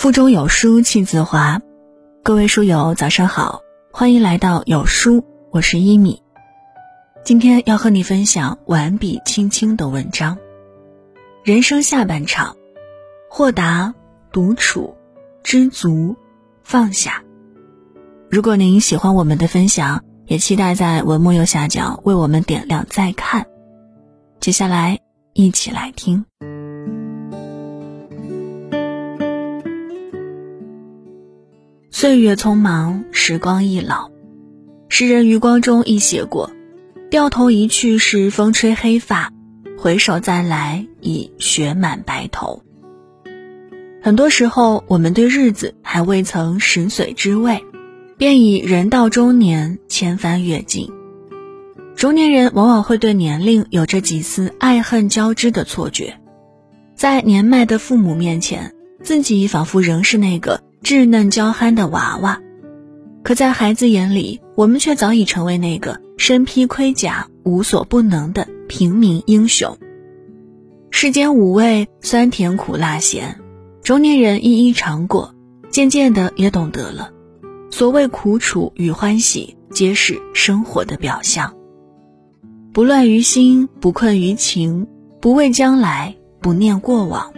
腹中有书气自华，各位书友早上好，欢迎来到有书，我是一米。今天要和你分享完笔轻轻的文章。人生下半场，豁达、独处、知足、放下。如果您喜欢我们的分享，也期待在文末右下角为我们点亮再看。接下来一起来听。岁月匆忙，时光易老。诗人余光中亦写过：“掉头一去是，风吹黑发；回首再来，已雪满白头。”很多时候，我们对日子还未曾食髓知味，便已人到中年，千帆阅尽。中年人往往会对年龄有着几丝爱恨交织的错觉，在年迈的父母面前，自己仿佛仍是那个。稚嫩娇憨的娃娃，可在孩子眼里，我们却早已成为那个身披盔甲、无所不能的平民英雄。世间五味，酸甜苦辣咸，中年人一一尝过，渐渐的也懂得了，所谓苦楚与欢喜，皆是生活的表象。不乱于心，不困于情，不畏将来，不念过往。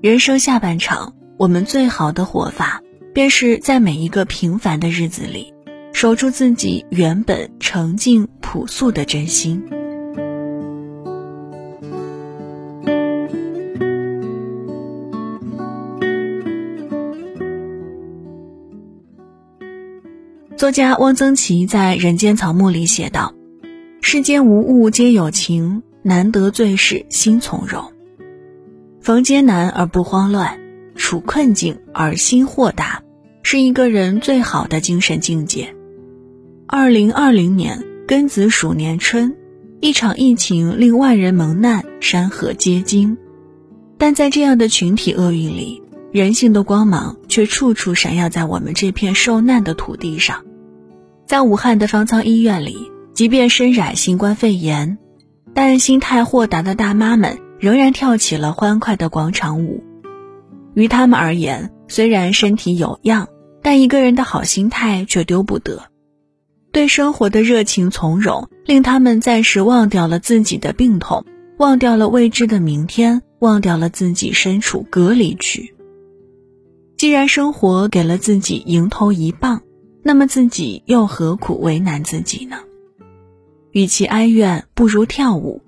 人生下半场。我们最好的活法，便是在每一个平凡的日子里，守住自己原本澄净朴素的真心。作家汪曾祺在《人间草木》里写道：“世间无物皆有情，难得最是心从容。逢艰难而不慌乱。”处困境而心豁达，是一个人最好的精神境界。二零二零年庚子鼠年春，一场疫情令万人蒙难，山河皆惊。但在这样的群体厄运里，人性的光芒却处处闪耀在我们这片受难的土地上。在武汉的方舱医院里，即便身染新冠肺炎，但心态豁达的大妈们仍然跳起了欢快的广场舞。于他们而言，虽然身体有恙，但一个人的好心态却丢不得。对生活的热情从容，令他们暂时忘掉了自己的病痛，忘掉了未知的明天，忘掉了自己身处隔离区。既然生活给了自己迎头一棒，那么自己又何苦为难自己呢？与其哀怨，不如跳舞。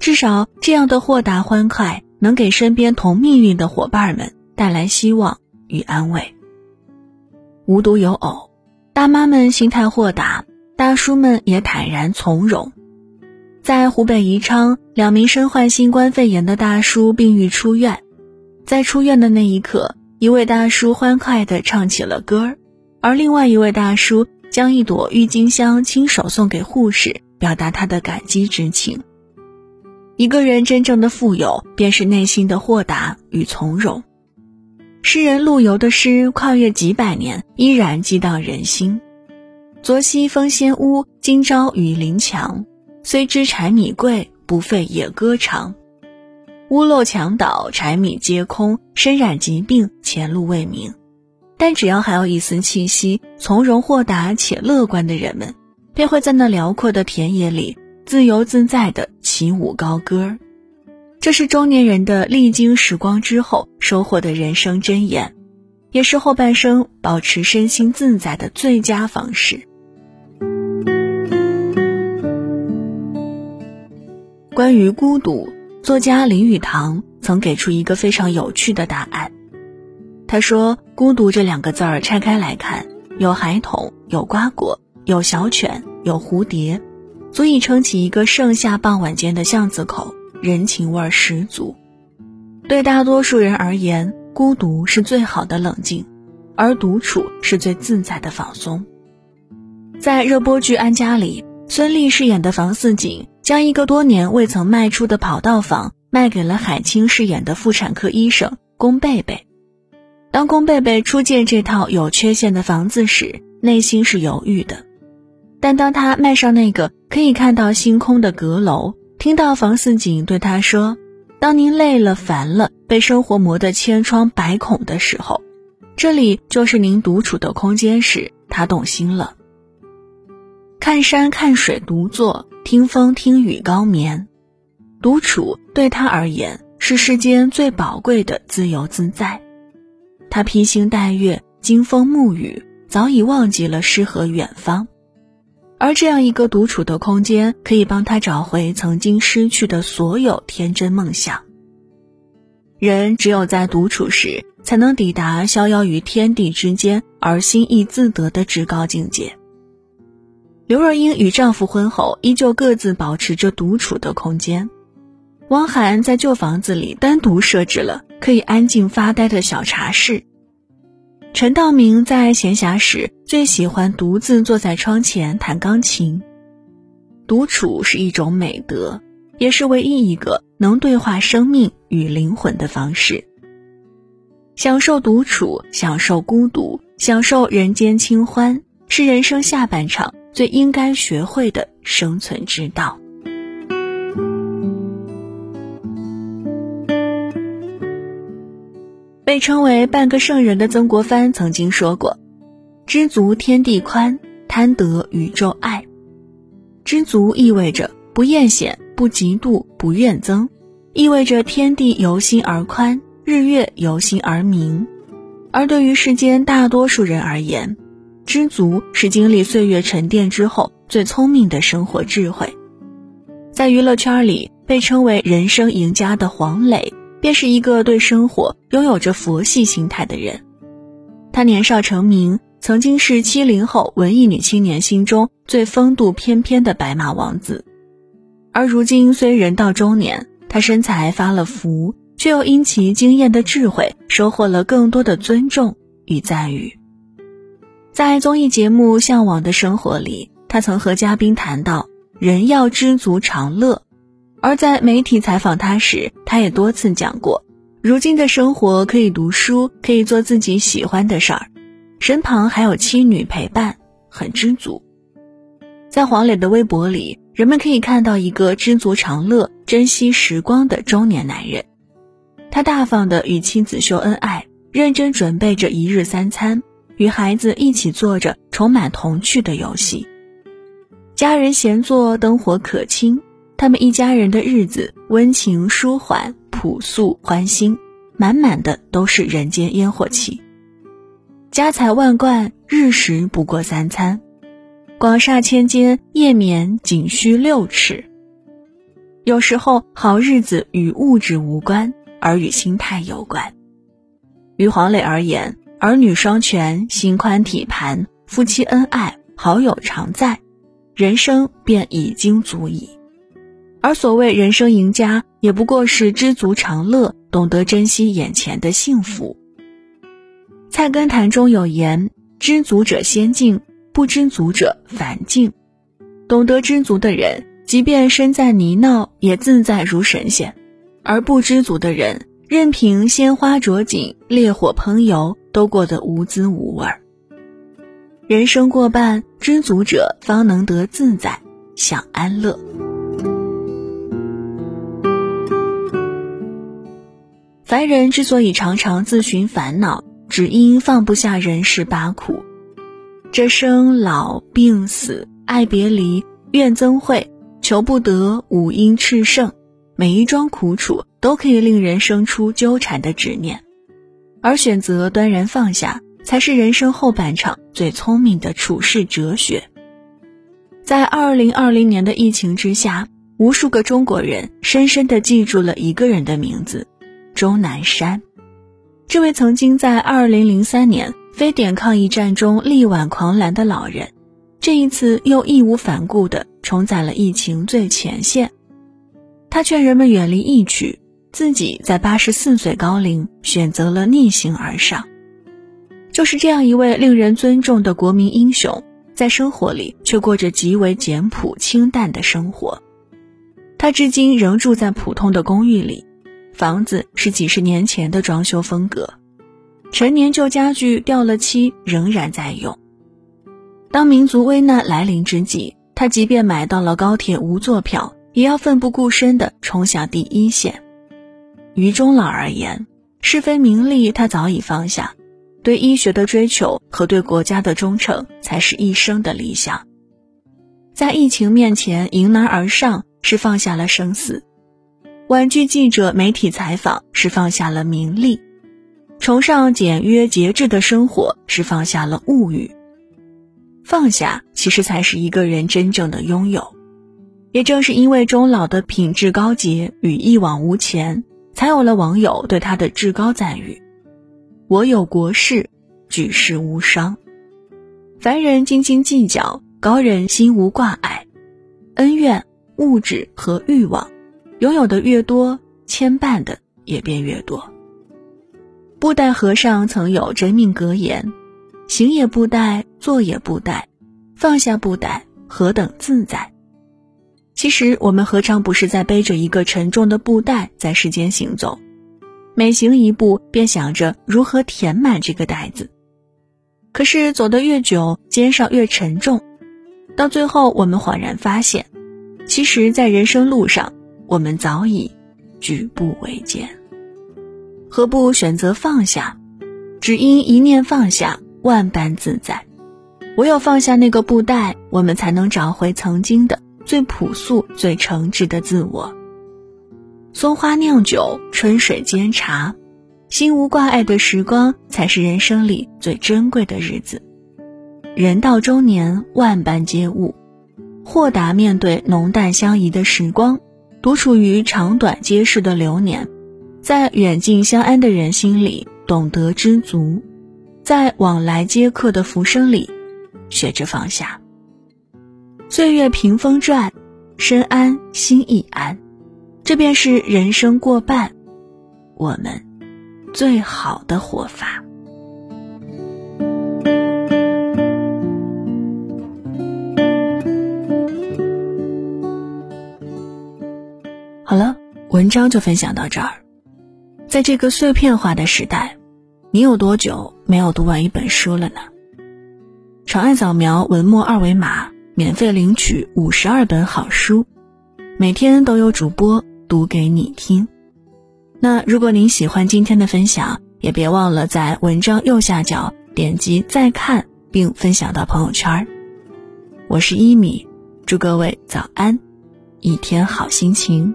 至少这样的豁达欢快。能给身边同命运的伙伴们带来希望与安慰。无独有偶，大妈们心态豁达，大叔们也坦然从容。在湖北宜昌，两名身患新冠肺炎的大叔病愈出院，在出院的那一刻，一位大叔欢快地唱起了歌儿，而另外一位大叔将一朵郁金香亲手送给护士，表达他的感激之情。一个人真正的富有，便是内心的豁达与从容。诗人陆游的诗跨越几百年，依然激荡人心。昨夕风先乌，今朝雨临墙。虽知柴米贵，不费也歌长。屋漏墙倒，柴米皆空，身染疾病，前路未明。但只要还有一丝气息，从容豁达且乐观的人们，便会在那辽阔的田野里。自由自在的起舞高歌，这是中年人的历经时光之后收获的人生箴言，也是后半生保持身心自在的最佳方式。关于孤独，作家林语堂曾给出一个非常有趣的答案。他说：“孤独这两个字儿拆开来看，有孩童，有瓜果，有小犬，有蝴蝶。”足以撑起一个盛夏傍晚间的巷子口，人情味儿十足。对大多数人而言，孤独是最好的冷静，而独处是最自在的放松。在热播剧《安家》里，孙俪饰演的房似锦将一个多年未曾卖出的跑道房卖给了海清饰演的妇产科医生龚贝贝。当龚贝贝初见这套有缺陷的房子时，内心是犹豫的。但当他迈上那个可以看到星空的阁楼，听到房似锦对他说：“当您累了、烦了，被生活磨得千疮百孔的时候，这里就是您独处的空间时，他动心了。看山看水独坐，听风听雨高眠，独处对他而言是世间最宝贵的自由自在。他披星戴月，经风沐雨，早已忘记了诗和远方。而这样一个独处的空间，可以帮他找回曾经失去的所有天真梦想。人只有在独处时，才能抵达逍遥于天地之间而心意自得的至高境界。刘若英与丈夫婚后，依旧各自保持着独处的空间。汪涵在旧房子里单独设置了可以安静发呆的小茶室。陈道明在闲暇时最喜欢独自坐在窗前弹钢琴。独处是一种美德，也是唯一一个能对话生命与灵魂的方式。享受独处，享受孤独，享受人间清欢，是人生下半场最应该学会的生存之道。被称为半个圣人的曾国藩曾经说过：“知足天地宽，贪得宇宙爱。”知足意味着不艳羡、不嫉妒、不怨憎，意味着天地由心而宽，日月由心而明。而对于世间大多数人而言，知足是经历岁月沉淀之后最聪明的生活智慧。在娱乐圈里，被称为人生赢家的黄磊。便是一个对生活拥有着佛系心态的人。他年少成名，曾经是七零后文艺女青年心中最风度翩翩的白马王子。而如今虽人到中年，他身材发了福，却又因其惊艳的智慧，收获了更多的尊重与赞誉。在综艺节目《向往的生活》里，他曾和嘉宾谈到：“人要知足常乐。”而在媒体采访他时，他也多次讲过，如今的生活可以读书，可以做自己喜欢的事儿，身旁还有妻女陪伴，很知足。在黄磊的微博里，人们可以看到一个知足常乐、珍惜时光的中年男人。他大方的与妻子秀恩爱，认真准备着一日三餐，与孩子一起做着充满童趣的游戏，家人闲坐，灯火可亲。他们一家人的日子温情舒缓、朴素欢欣，满满的都是人间烟火气。家财万贯，日食不过三餐；广厦千间，夜眠仅需六尺。有时候，好日子与物质无关，而与心态有关。于黄磊而言，儿女双全，心宽体盘，夫妻恩爱，好友常在，人生便已经足矣。而所谓人生赢家，也不过是知足常乐，懂得珍惜眼前的幸福。菜根谭中有言：“知足者先进，不知足者反进。”懂得知足的人，即便身在泥淖，也自在如神仙；而不知足的人，任凭鲜花着锦、烈火烹油，都过得无滋无味。人生过半，知足者方能得自在，享安乐。凡人之所以常常自寻烦恼，只因放不下人世八苦。这生老病死、爱别离、怨憎会、求不得、五阴炽盛，每一桩苦楚都可以令人生出纠缠的执念。而选择端然放下，才是人生后半场最聪明的处世哲学。在二零二零年的疫情之下，无数个中国人深深地记住了一个人的名字。钟南山，这位曾经在2003年非典抗疫战中力挽狂澜的老人，这一次又义无反顾地冲在了疫情最前线。他劝人们远离疫区，自己在84岁高龄选择了逆行而上。就是这样一位令人尊重的国民英雄，在生活里却过着极为简朴清淡的生活。他至今仍住在普通的公寓里。房子是几十年前的装修风格，陈年旧家具掉了漆，仍然在用。当民族危难来临之际，他即便买到了高铁无座票，也要奋不顾身地冲向第一线。于钟老而言，是非名利他早已放下，对医学的追求和对国家的忠诚才是一生的理想。在疫情面前迎难而上，是放下了生死；婉拒记者媒体采访，是放下了名利；崇尚简约节制的生活，是放下了物欲。放下，其实才是一个人真正的拥有。也正是因为钟老的品质高洁与一往无前，才有了网友对他的至高赞誉：“我有国事，举世无伤。凡人斤斤计较，高人心无挂碍。恩怨、物质和欲望，拥有的越多，牵绊的也便越多。”布袋和尚曾有真命格言：“行也不怠，坐也不怠，放下布袋，何等自在。”其实我们何尝不是在背着一个沉重的布袋在世间行走，每行一步便想着如何填满这个袋子。可是走得越久，肩上越沉重，到最后我们恍然发现，其实，在人生路上，我们早已举步维艰。何不选择放下？只因一念放下，万般自在。唯有放下那个布袋，我们才能找回曾经的。最朴素、最诚挚的自我。松花酿酒，春水煎茶，心无挂碍的时光，才是人生里最珍贵的日子。人到中年，万般皆悟，豁达面对浓淡相宜的时光，独处于长短皆是的流年，在远近相安的人心里懂得知足，在往来皆客的浮生里，学着放下。岁月屏风转，身安心亦安，这便是人生过半，我们最好的活法。好了，文章就分享到这儿。在这个碎片化的时代，你有多久没有读完一本书了呢？长按扫描文末二维码。免费领取五十二本好书，每天都有主播读给你听。那如果您喜欢今天的分享，也别忘了在文章右下角点击再看，并分享到朋友圈。我是一米，祝各位早安，一天好心情。